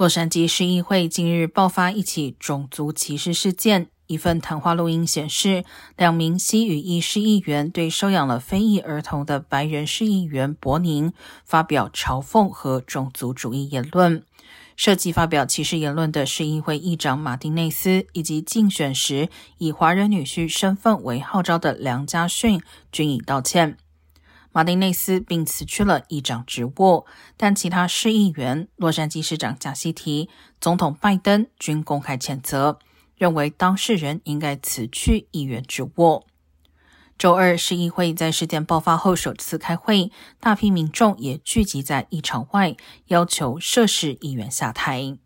洛杉矶市议会近日爆发一起种族歧视事件。一份谈话录音显示，两名西语裔市议员对收养了非裔儿童的白人市议员伯宁发表嘲讽和种族主义言论。涉及发表歧视言论的市议会议长马丁内斯，以及竞选时以华人女婿身份为号召的梁家逊，均已道歉。马丁内斯并辞去了议长职务，但其他市议员、洛杉矶市长贾西提、总统拜登均公开谴责，认为当事人应该辞去议员职务。周二，市议会在事件爆发后首次开会，大批民众也聚集在议场外，要求涉事议员下台。